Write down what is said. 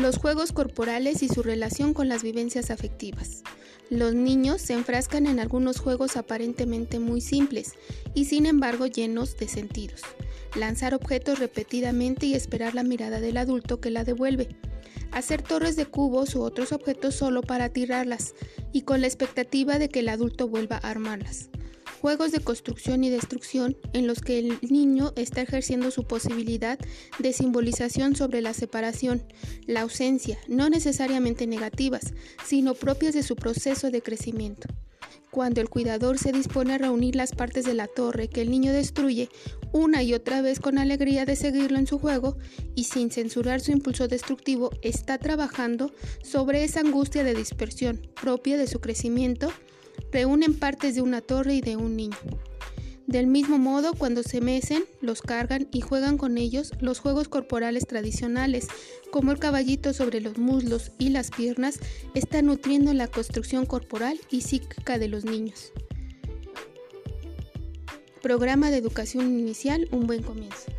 Los juegos corporales y su relación con las vivencias afectivas. Los niños se enfrascan en algunos juegos aparentemente muy simples y sin embargo llenos de sentidos. Lanzar objetos repetidamente y esperar la mirada del adulto que la devuelve. Hacer torres de cubos u otros objetos solo para tirarlas y con la expectativa de que el adulto vuelva a armarlas juegos de construcción y destrucción en los que el niño está ejerciendo su posibilidad de simbolización sobre la separación, la ausencia, no necesariamente negativas, sino propias de su proceso de crecimiento. Cuando el cuidador se dispone a reunir las partes de la torre que el niño destruye una y otra vez con alegría de seguirlo en su juego y sin censurar su impulso destructivo, está trabajando sobre esa angustia de dispersión propia de su crecimiento reúnen partes de una torre y de un niño. Del mismo modo, cuando se mecen, los cargan y juegan con ellos los juegos corporales tradicionales, como el caballito sobre los muslos y las piernas, están nutriendo la construcción corporal y psíquica de los niños. Programa de educación inicial, un buen comienzo.